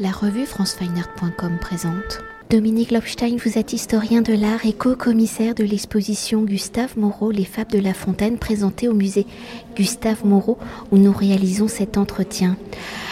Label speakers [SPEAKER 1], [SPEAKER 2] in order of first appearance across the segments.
[SPEAKER 1] La revue francefineart.com présente. Dominique Lobstein, vous êtes historien de l'art et co-commissaire de l'exposition Gustave Moreau, Les Fables de La Fontaine, présentée au musée Gustave Moreau, où nous réalisons cet entretien.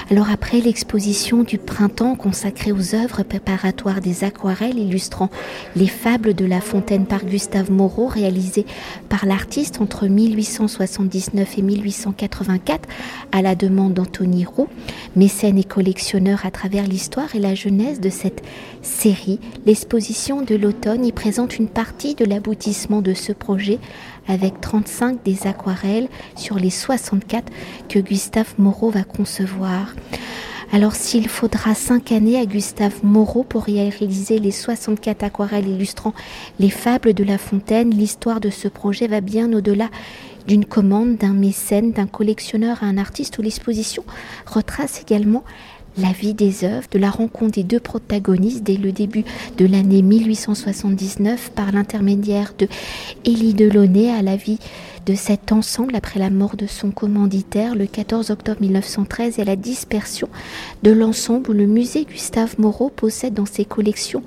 [SPEAKER 1] Alors après l'exposition du printemps consacrée aux œuvres préparatoires des aquarelles illustrant les fables de La Fontaine par Gustave Moreau, réalisées par l'artiste entre 1879 et 1884 à la demande d'Anthony Roux, mécène et collectionneur à travers l'histoire et la jeunesse de cette série, l'exposition de l'automne y présente une partie de l'aboutissement de ce projet avec 35 des aquarelles sur les 64 que Gustave Moreau va concevoir. Alors s'il faudra 5 années à Gustave Moreau pour réaliser les 64 aquarelles illustrant les fables de La Fontaine, l'histoire de ce projet va bien au-delà d'une commande, d'un mécène, d'un collectionneur à un artiste où l'exposition retrace également la vie des œuvres, de la rencontre des deux protagonistes dès le début de l'année 1879 par l'intermédiaire de Élie Delaunay à la vie de cet ensemble après la mort de son commanditaire le 14 octobre 1913 et la dispersion de l'ensemble où le musée Gustave Moreau possède dans ses collections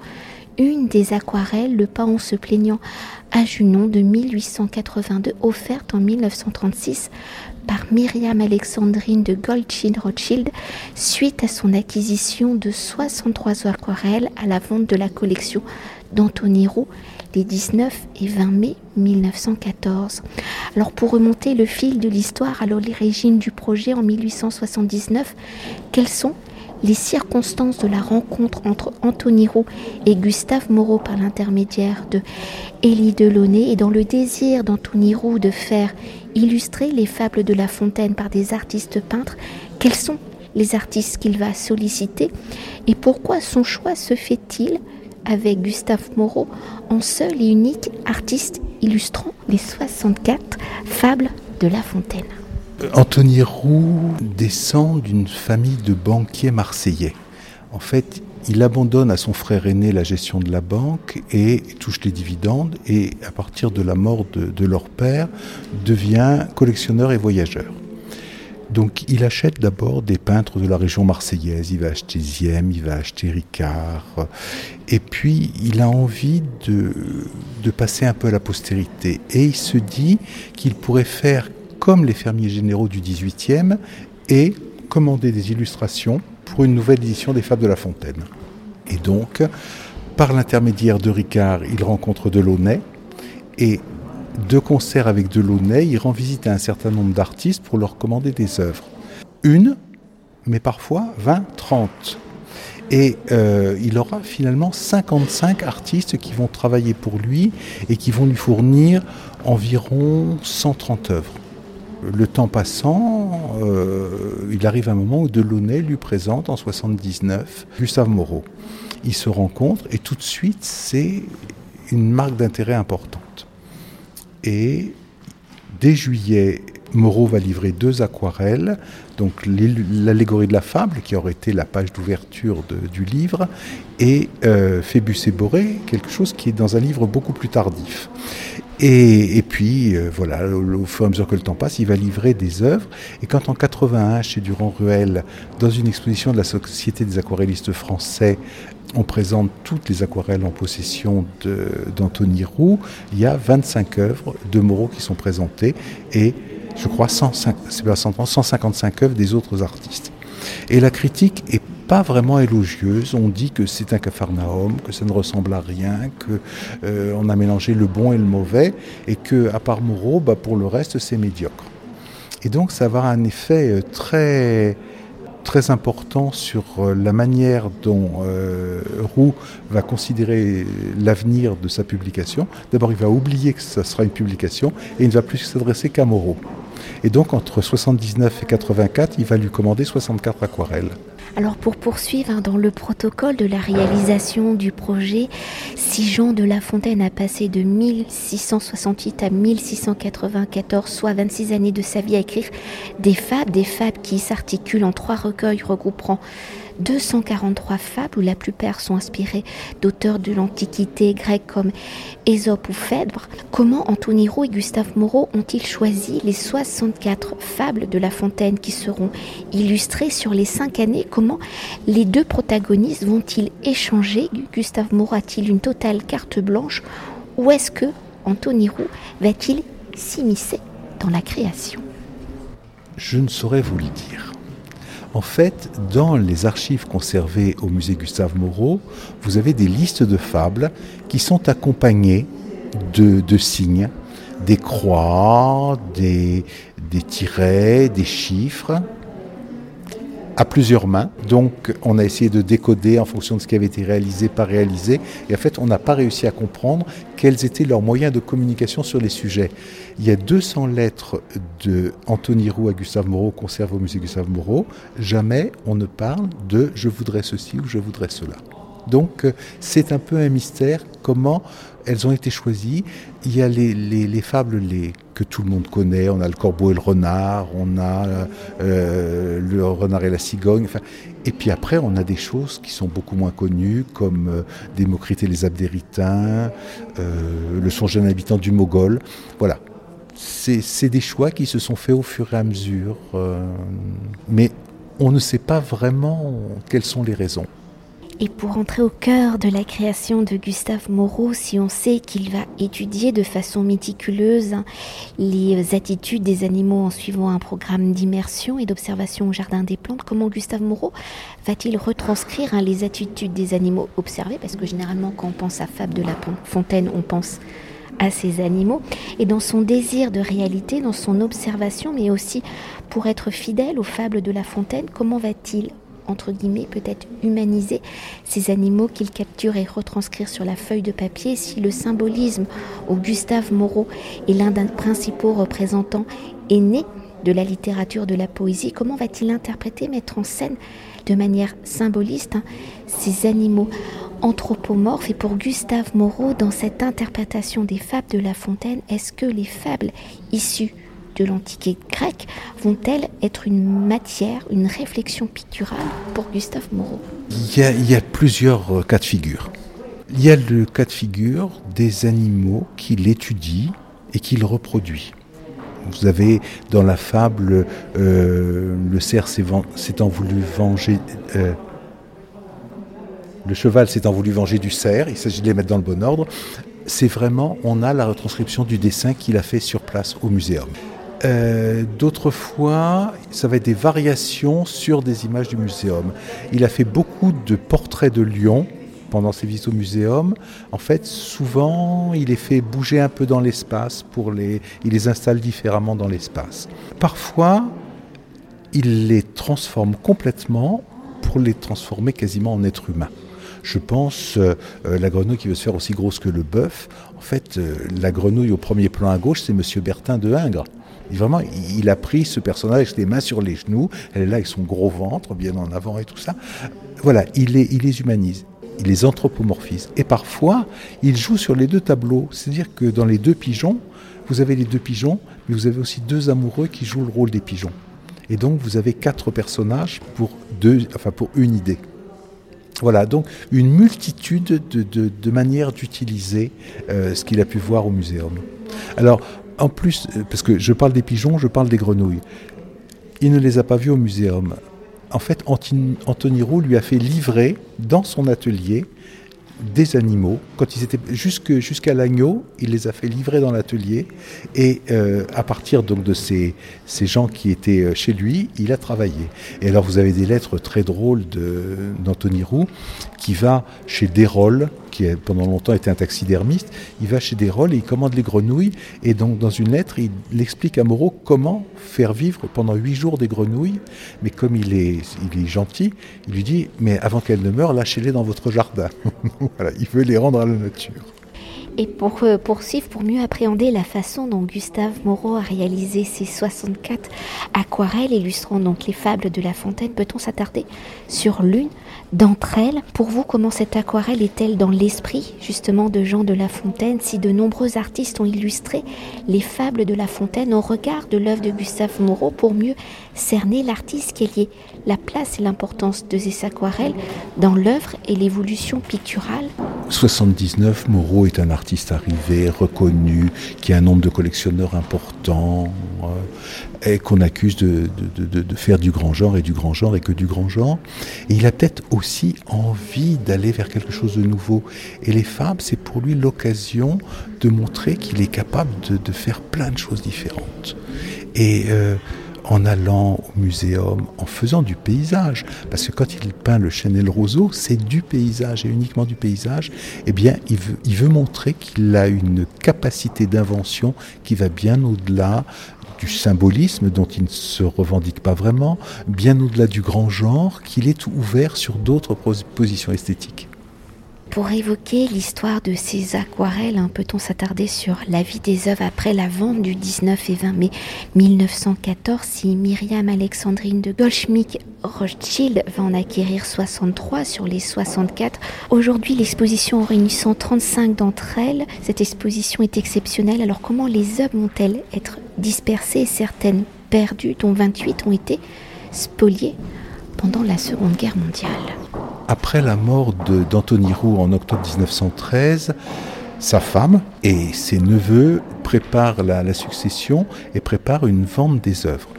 [SPEAKER 1] une des aquarelles, le pas en se plaignant à Junon de 1882, offerte en 1936 par Myriam Alexandrine de Goldschin Rothschild suite à son acquisition de 63 aquarelles à la vente de la collection d'Anthony Roux les 19 et 20 mai 1914. Alors pour remonter le fil de l'histoire à l'origine du projet en 1879, quels sont les circonstances de la rencontre entre Anthony Roux et Gustave Moreau par l'intermédiaire de Élie Delaunay? Et dans le désir d'Anthony Roux de faire illustrer les fables de La Fontaine par des artistes peintres, quels sont les artistes qu'il va solliciter et pourquoi son choix se fait-il avec Gustave Moreau en seul et unique artiste illustrant les 64 fables de La Fontaine?
[SPEAKER 2] Anthony Roux descend d'une famille de banquiers marseillais. En fait, il abandonne à son frère aîné la gestion de la banque et touche les dividendes et à partir de la mort de, leur père devient collectionneur et voyageur. Donc il achète d'abord des peintres de la région marseillaise, il va acheter Ziem, il va acheter Ricard, et puis il a envie de, de passer un peu à la postérité. Et il se dit qu'il pourrait faire comme les fermiers généraux du XVIIIe et commander des illustrations pour une nouvelle édition des Fables de La Fontaine. Et donc, par l'intermédiaire de Ricard, il rencontre Delaunay et de concert avec Delaunay, il rend visite à un certain nombre d'artistes pour leur commander des œuvres. Une, mais parfois 20, 30. Et euh, il aura finalement 55 artistes qui vont travailler pour lui et qui vont lui fournir environ 130 œuvres. Le temps passant, euh, il arrive un moment où Delaunay lui présente en 79 Gustave Moreau. Ils se rencontrent et tout de suite c'est une marque d'intérêt importante. Et dès juillet, Moreau va livrer deux aquarelles, donc l'allégorie de la fable, qui aurait été la page d'ouverture du livre, et euh, Phébus et Boré, quelque chose qui est dans un livre beaucoup plus tardif. Et, puis, euh, voilà, au, fur et à mesure que le temps passe, il va livrer des œuvres. Et quand en 81, chez Durand-Ruel, dans une exposition de la Société des aquarellistes français, on présente toutes les aquarelles en possession d'Anthony Roux, il y a 25 œuvres de Moreau qui sont présentées et je crois 155 œuvres des autres artistes. Et la critique est pas vraiment élogieuse. On dit que c'est un cafarnaum, que ça ne ressemble à rien, que euh, on a mélangé le bon et le mauvais, et que à part Moreau, bah, pour le reste, c'est médiocre. Et donc, ça va avoir un effet euh, très très important sur euh, la manière dont Roux va considérer l'avenir de sa publication. D'abord, il va oublier que ça sera une publication et il ne va plus s'adresser qu'à Moreau. Et donc, entre 79 et 84, il va lui commander 64 aquarelles.
[SPEAKER 1] Alors pour poursuivre hein, dans le protocole de la réalisation du projet, si Jean de La Fontaine a passé de 1668 à 1694, soit 26 années de sa vie à écrire des fables, des fables qui s'articulent en trois recueils regroupant 243 fables où la plupart sont inspirées d'auteurs de l'Antiquité grecque comme Ésope ou Phèdre. Comment Anthony Roux et Gustave Moreau ont-ils choisi les 64 fables de La Fontaine qui seront illustrées sur les cinq années comment les deux protagonistes vont-ils échanger? Gustave Moreau a-t-il une totale carte blanche? Ou est-ce que Anthony Roux va-t-il s'immiscer dans la création?
[SPEAKER 2] Je ne saurais vous le dire. En fait, dans les archives conservées au musée Gustave Moreau, vous avez des listes de fables qui sont accompagnées de, signes, des croix, des, des tirets, des chiffres à plusieurs mains. Donc on a essayé de décoder en fonction de ce qui avait été réalisé, pas réalisé. Et en fait, on n'a pas réussi à comprendre quels étaient leurs moyens de communication sur les sujets. Il y a 200 lettres de Anthony Roux à Gustave Moreau conservées au musée Gustave Moreau. Jamais on ne parle de je voudrais ceci ou je voudrais cela. Donc c'est un peu un mystère comment elles ont été choisies. Il y a les, fables les, que tout le monde connaît. On a le corbeau et le renard, on a euh, le renard et la cigogne. et puis après, on a des choses qui sont beaucoup moins connues, comme euh, Démocrite et les Abdéritains, euh, le songe d'un habitant du Mogol. Voilà. C'est des choix qui se sont faits au fur et à mesure. mais on ne sait pas vraiment quelles sont les raisons.
[SPEAKER 1] Et pour entrer au cœur de la création de Gustave Moreau, si on sait qu'il va étudier de façon méticuleuse les attitudes des animaux en suivant un programme d'immersion et d'observation au Jardin des Plantes, comment Gustave Moreau va-t-il retranscrire hein, les attitudes des animaux observés? Parce que généralement, quand on pense à Fable de la Fontaine, on pense à ces animaux. Et dans son désir de réalité, dans son observation, mais aussi pour être fidèle aux fables de La Fontaine, comment va-t-il entre guillemets, peut-être humaniser ces animaux qu'il capture et retranscrire sur la feuille de papier. Si le symbolisme où Gustave Moreau est l'un des principaux représentants est né de la littérature, de la poésie, comment va-t-il interpréter, mettre en scène de manière symboliste hein, ces animaux anthropomorphes? Et pour Gustave Moreau, dans cette interprétation des fables de La Fontaine, est-ce que les fables issues de l'Antiquité grecque vont-elles être une matière, une réflexion picturale pour Gustave Moreau?
[SPEAKER 2] Il y, a, plusieurs euh, cas de figure. Il y a le cas de figure des animaux qu'il étudie et qu'il reproduit. Vous avez dans la fable euh, le cerf s'étant voulu venger. Euh, le cheval s'étant voulu venger du cerf, il s'agit de les mettre dans le bon ordre. C'est vraiment, on a la retranscription du dessin qu'il a fait sur place au muséum. Euh, d'autres fois, ça va être des variations sur des images du muséum. Il a fait beaucoup de portraits de lions pendant ses visites au muséum. En fait, souvent, il les fait bouger un peu dans l'espace pour les, il les installe différemment dans l'espace. Parfois, il les transforme complètement pour les transformer quasiment en êtres humains. Je pense euh, euh, la grenouille qui veut se faire aussi grosse que le bœuf. En fait, la grenouille au premier plan à gauche, c'est Monsieur Bertin de Ingres. Vraiment, il a pris ce personnage les mains sur les genoux, elle est là avec son gros ventre bien en avant et tout ça. Voilà, il les, il les humanise, il les anthropomorphise. Et parfois, il joue sur les deux tableaux. C'est-à-dire que dans les deux pigeons, vous avez les deux pigeons, mais vous avez aussi deux amoureux qui jouent le rôle des pigeons. Et donc, vous avez quatre personnages pour, deux, enfin pour une idée. Voilà, donc une multitude de, de, manières d'utiliser euh, ce qu'il a pu voir au muséum. Alors, en plus, parce que je parle des pigeons, je parle des grenouilles. Il ne les a pas vus au muséum. En fait, Anthony Roux lui a fait livrer dans son atelier des animaux. Quand ils étaient jusqu'à l'agneau, il les a fait livrer dans l'atelier. Et euh, à partir donc de ces, ces gens qui étaient euh, chez lui, il a travaillé. Et alors vous avez des lettres très drôles d'Anthony Roux qui va chez Desrolles, qui a pendant longtemps été un taxidermiste. Il va chez Desrolles et il commande les grenouilles. Et donc dans une lettre, il explique à Moreau comment faire vivre pendant huit jours des grenouilles. Mais comme il est, il est gentil, il lui dit, mais avant qu'elles ne meurent, lâchez-les dans votre jardin. voilà, il veut les rendre à la nature.
[SPEAKER 1] Et pour euh, poursuivre, pour mieux appréhender la façon dont Gustave Moreau a réalisé ses 64 aquarelles illustrant donc les fables de La Fontaine, peut-on s'attarder sur l'une d'entre elles? Pour vous, comment cette aquarelle est-elle dans l'esprit justement de Jean de La Fontaine si de nombreux artistes ont illustré les fables de La Fontaine au regard de l'œuvre de Gustave Moreau pour mieux cerner l'artiste qui est la place et l'importance de ces aquarelles dans l'œuvre et l'évolution picturale
[SPEAKER 2] 79, Moreau est un artiste arrivé, reconnu, qui a un nombre de collectionneurs important, euh, et qu'on accuse de, faire du grand genre et du grand genre et que du grand genre. Et il a peut-être aussi envie d'aller vers quelque chose de nouveau. Et les fables, c'est pour lui l'occasion de montrer qu'il est capable de, faire plein de choses différentes. Et euh, en allant au muséum, en faisant du paysage, parce que quand il peint le Chanel roseau, c'est du paysage et uniquement du paysage, eh bien, il veut, il veut montrer qu'il a une capacité d'invention qui va bien au-delà du symbolisme dont il ne se revendique pas vraiment, bien au-delà du grand genre, qu'il est ouvert sur d'autres positions esthétiques.
[SPEAKER 1] Pour évoquer l'histoire de ces aquarelles, hein, peut-on s'attarder sur la vie des œuvres après la vente du 19 et 20 mai 1914 Si Myriam Alexandrine de Goldschmidt Rothschild va en acquérir 63 sur les 64, aujourd'hui l'exposition en réunissant 35 d'entre elles, cette exposition est exceptionnelle. Alors comment les œuvres vont-elles être dispersées? Certaines perdues, dont 28 ont été spoliées pendant la Seconde Guerre mondiale.
[SPEAKER 2] Après la mort d'Anthony Roux en octobre 1913, sa femme et ses neveux préparent la, succession et préparent une vente des œuvres.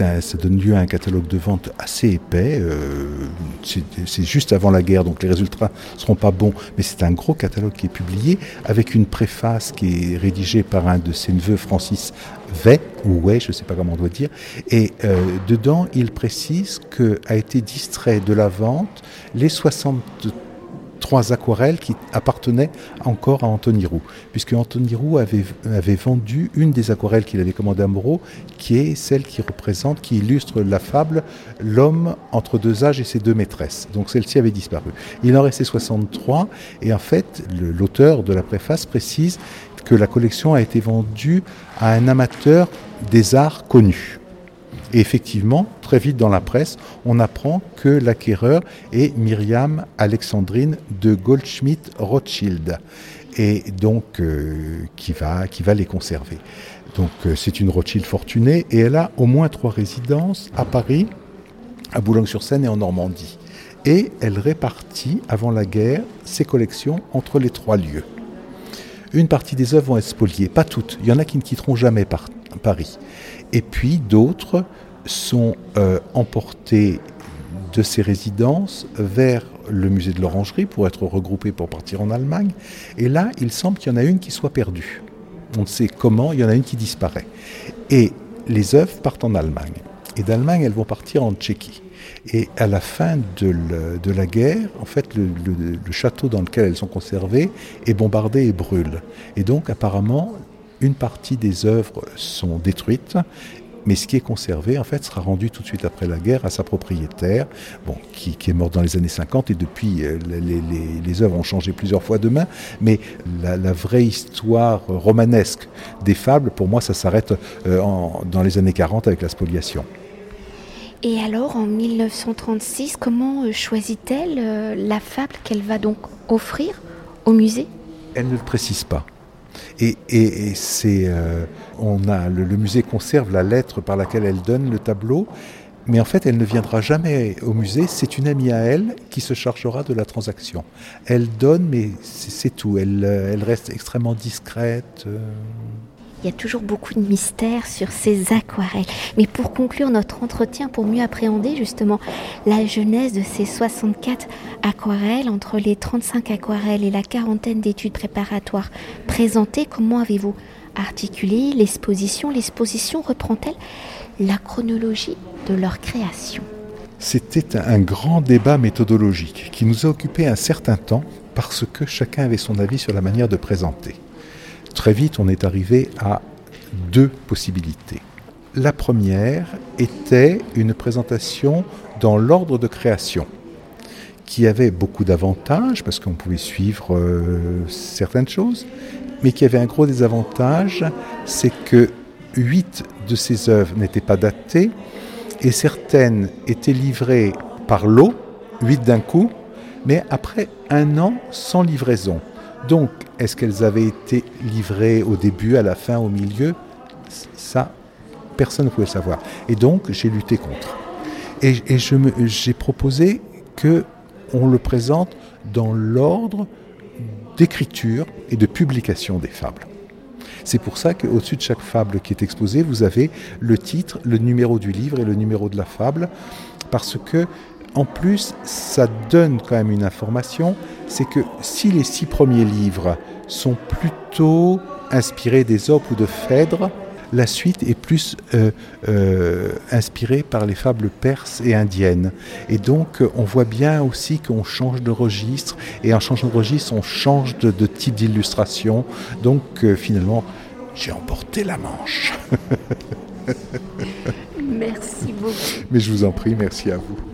[SPEAKER 2] Un, ça donne lieu à un catalogue de vente assez épais. Euh, c'est juste avant la guerre, donc les résultats ne seront pas bons, mais c'est un gros catalogue qui est publié avec une préface qui est rédigée par un de ses neveux, Francis Vey, ou Way, je ne sais pas comment on doit dire. Et euh, dedans, il précise qu'a été distrait de la vente les 63 trois aquarelles qui appartenaient encore à Anthony Roux, puisque Anthony Roux avait, vendu une des aquarelles qu'il avait commandées à Moreau, qui est celle qui représente, qui illustre la fable L'homme entre deux âges et ses deux maîtresses. Donc celle-ci avait disparu. Il en restait 63, et en fait, l'auteur de la préface précise que la collection a été vendue à un amateur des arts connus. Et effectivement, très vite dans la presse, on apprend que l'acquéreur est Myriam Alexandrine de Goldschmidt Rothschild, et donc euh, qui, va, les conserver. Donc euh, c'est une Rothschild fortunée, et elle a au moins trois résidences à Paris, à Boulogne-sur-Seine et en Normandie. Et elle répartit, avant la guerre, ses collections entre les trois lieux. Une partie des œuvres vont être spoliées, pas toutes. Il y en a qui ne quitteront jamais Paris. Et puis d'autres sont euh, emportés de ces résidences vers le musée de l'Orangerie pour être regroupés pour partir en Allemagne. Et là, il semble qu'il y en a une qui soit perdue. On ne sait comment, il y en a une qui disparaît. Et les œuvres partent en Allemagne. Et d'Allemagne, elles vont partir en Tchéquie. Et à la fin de, la guerre, en fait, le, le, château dans lequel elles sont conservées est bombardé et brûle. Et donc, apparemment, une partie des œuvres sont détruites mais ce qui est conservé, en fait, sera rendu tout de suite après la guerre à sa propriétaire, bon, qui, est mort dans les années 50, et depuis, euh, les, œuvres ont changé plusieurs fois de main, mais la, vraie histoire romanesque des fables, pour moi, ça s'arrête euh, dans les années 40 avec la spoliation.
[SPEAKER 1] Et alors, en 1936, comment euh, choisit-elle la fable qu'elle va donc offrir au musée?
[SPEAKER 2] Elle ne le précise pas. Et, euh, on a, le, musée conserve la lettre par laquelle elle donne le tableau, mais en fait, elle ne viendra jamais au musée. C'est une amie à elle qui se chargera de la transaction. Elle donne, mais c'est tout. Elle, euh, elle reste extrêmement discrète. Euh.
[SPEAKER 1] Il y a toujours beaucoup de mystères sur ces aquarelles. Mais pour conclure notre entretien, pour mieux appréhender justement la genèse de ces 64 aquarelles, entre les 35 aquarelles et la quarantaine d'études préparatoires présentées, comment avez-vous articulé l'exposition? L'exposition reprend-elle la chronologie de leur création?
[SPEAKER 2] C'était un grand débat méthodologique qui nous a occupé un certain temps parce que chacun avait son avis sur la manière de présenter très vite, on est arrivé à deux possibilités. La première était une présentation dans l'ordre de création, qui avait beaucoup d'avantages, parce qu'on pouvait suivre euh, certaines choses, mais qui avait un gros désavantage, c'est que huit de ces œuvres n'étaient pas datées, et certaines étaient livrées par lot, huit d'un coup, mais après un an sans livraison. Donc, est-ce qu'elles avaient été livrées au début, à la fin, au milieu? Ça, personne ne pouvait savoir. Et donc, j'ai lutté contre. Et, j'ai proposé que on le présente dans l'ordre d'écriture et de publication des fables. C'est pour ça qu'au-dessus de chaque fable qui est exposée, vous avez le titre, le numéro du livre et le numéro de la fable, parce que en plus, ça donne quand même une information, c'est que si les six premiers livres sont plutôt inspirés d'Ésope ou de Phèdre, la suite est plus euh, euh, inspirée par les fables perses et indiennes. Et donc, on voit bien aussi qu'on change de registre, et en changeant de registre, on change de, type d'illustration. Donc, euh, finalement, j'ai emporté la manche.
[SPEAKER 1] merci beaucoup.
[SPEAKER 2] Mais je vous en prie, merci à vous.